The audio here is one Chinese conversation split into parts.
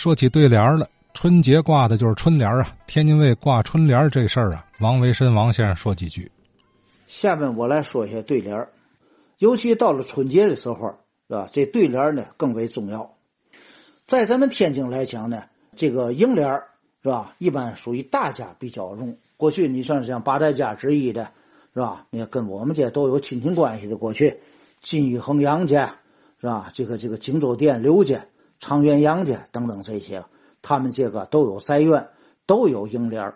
说起对联了，春节挂的就是春联啊。天津卫挂春联这事儿啊，王维申王先生说几句。下面我来说一下对联尤其到了春节的时候，是吧？这对联呢更为重要。在咱们天津来讲呢，这个楹联是吧？一般属于大家比较用。过去你算是像八大家之一的，是吧？你跟我们家都有亲戚关系的，过去金玉衡杨家，是吧？这个这个荆州店刘家。长垣杨家等等这些，他们这个都有宅院，都有楹联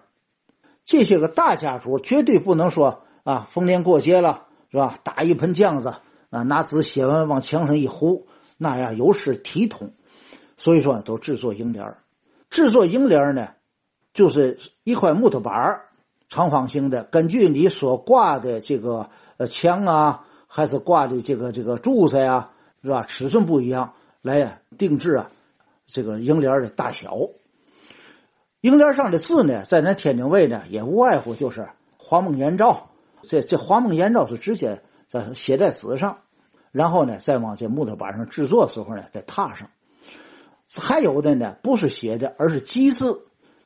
这些个大家族绝对不能说啊，逢年过节了是吧？打一盆浆子啊，拿纸写完往墙上一糊，那样有失体统。所以说都制作楹联制作楹联呢，就是一块木头板长方形的，根据你所挂的这个呃墙啊，还是挂的这个这个柱子呀，是吧？尺寸不一样。来呀定制啊，这个楹联的大小。楹联上的字呢，在咱天津卫呢，也无外乎就是画梦言照。这这画梦言照是直接在写在纸上，然后呢，再往这木头板上制作时候呢，再踏上。还有的呢，不是写的，而是集字，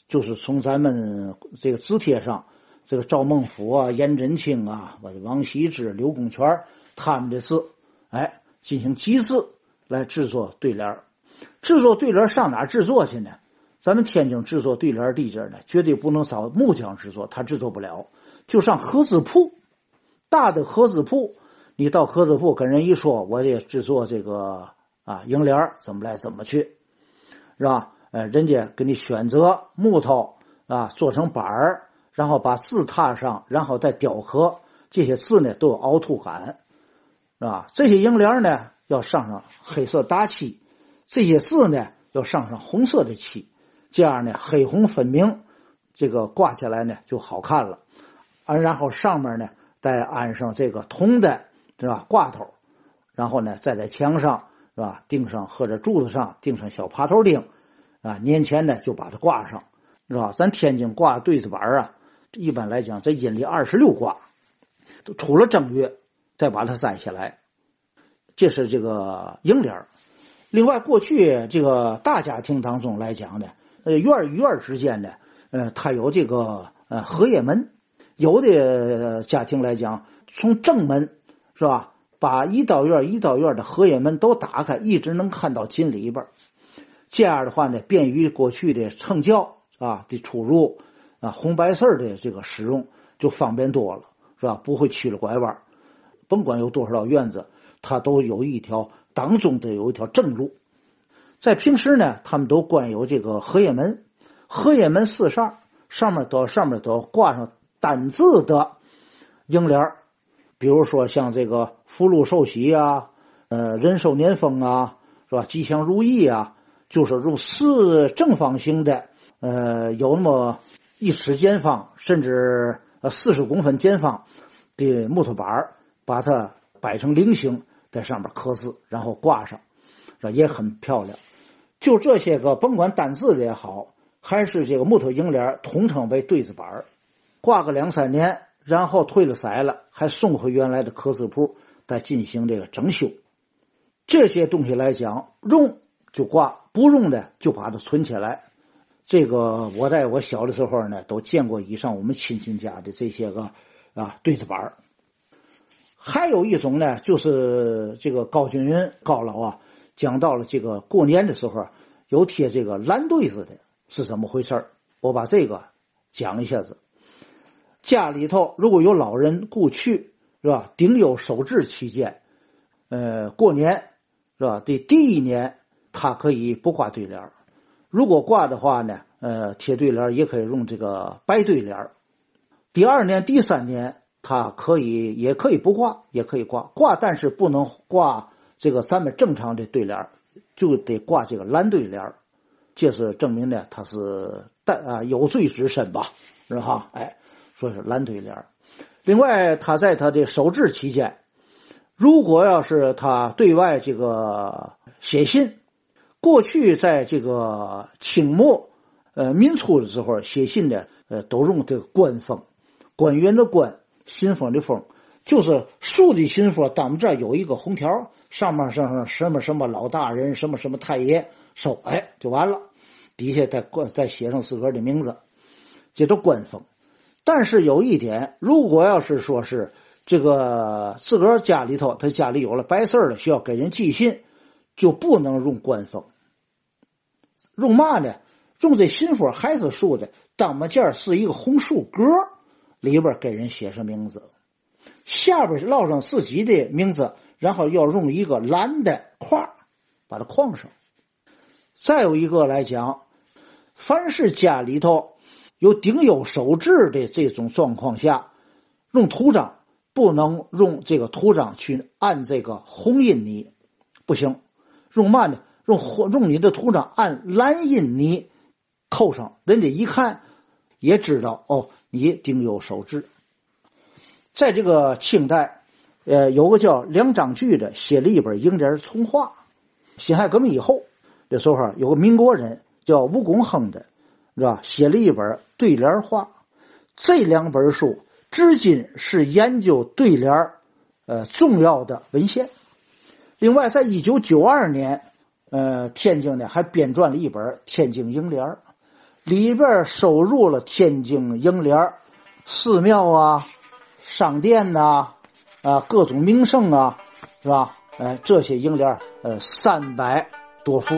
就是从咱们这个字帖上，这个赵孟俯啊、颜真卿啊、王羲之、刘公权他们的字，哎，进行集字。来制作对联制作对联上哪制作去呢？咱们天津制作对联地界呢，绝对不能找木匠制作，他制作不了，就上合字铺，大的合字铺，你到合字铺跟人一说，我得制作这个啊楹联怎么来怎么去，是吧？呃，人家给你选择木头啊，做成板儿，然后把字踏上，然后再雕刻，这些字呢都有凹凸感，是吧？这些楹联呢。要上上黑色大漆，这些字呢要上上红色的漆，这样呢黑红分明，这个挂起来呢就好看了。啊，然后上面呢再安上这个铜的，是吧？挂头，然后呢再在墙上是吧钉上或者柱子上钉上小爬头钉，啊，年前呢就把它挂上，是吧？咱天津挂对子板啊，一般来讲在阴历二十六挂，都出了正月再把它摘下来。这是这个楹联另外，过去这个大家庭当中来讲呢，呃，院与院之间呢，呃，它有这个呃合页门。有的家庭来讲，从正门是吧，把一道院一道院的合页门都打开，一直能看到进里边这样的话呢，便于过去的乘轿啊的出入啊，红白事的这个使用就方便多了，是吧？不会曲了拐弯甭管有多少道院子。它都有一条当中的有一条正路，在平时呢，他们都关有这个荷叶门，荷叶门四扇上面都上面都挂上单字的楹联比如说像这个福禄寿喜啊，呃，人寿年丰啊，是吧？吉祥如意啊，就是用四正方形的，呃，有那么一尺见方，甚至呃四十公分见方的木头板把它摆成菱形。在上面刻字，然后挂上，这也很漂亮。就这些个，甭管单字的也好，还是这个木头楹联，统称为对子板挂个两三年，然后退了色了，还送回原来的刻字铺，再进行这个整修。这些东西来讲，用就挂，不用的就把它存起来。这个我在我小的时候呢，都见过以上我们亲戚家的这些个啊对子板还有一种呢，就是这个高君云高老啊，讲到了这个过年的时候有贴这个蓝对子的，是怎么回事我把这个讲一下子。家里头如果有老人故去，是吧？顶有守制期间，呃，过年是吧？的第一年他可以不挂对联如果挂的话呢，呃，贴对联也可以用这个白对联第二年、第三年。它可以，也可以不挂，也可以挂挂，但是不能挂这个咱们正常的对联就得挂这个蓝对联这是证明呢，他是带啊有罪之身吧，是吧？哎，说是蓝对联另外，他在他的守制期间，如果要是他对外这个写信，过去在这个清末呃民初的时候写信的，呃，都用这个官封，官员的官。信封的封，就是竖的信封，当们这有一个红条，上面上上什么什么老大人，什么什么太爷收，哎，就完了。底下再再写上自个的名字，这叫官封。但是有一点，如果要是说是这个自个家里头，他家里有了白事了，需要给人寄信，就不能用官封。用嘛呢？用这信封还是竖的，当面件是一个红树格，里边给人写上名字，下边烙上自己的名字，然后要用一个蓝的框把它框上。再有一个来讲。凡是家里头有顶有手制的这种状况下，用图章不能用这个图章去按这个红印泥，不行。用嘛呢？用用你的图章按蓝印泥扣上，人家一看也知道哦，你顶有手制。在这个清代，呃，有个叫梁章钜的写了一本《楹联从话》。辛亥革命以后，这时候有个民国人。叫吴公亨的，是吧？写了一本对联话，这两本书至今是研究对联呃重要的文献。另外，在一九九二年，呃，天津呢还编撰了一本《天津楹联里边收入了天津楹联寺庙啊、商店呐、啊各种名胜啊，是吧？哎，这些楹联呃三百多幅。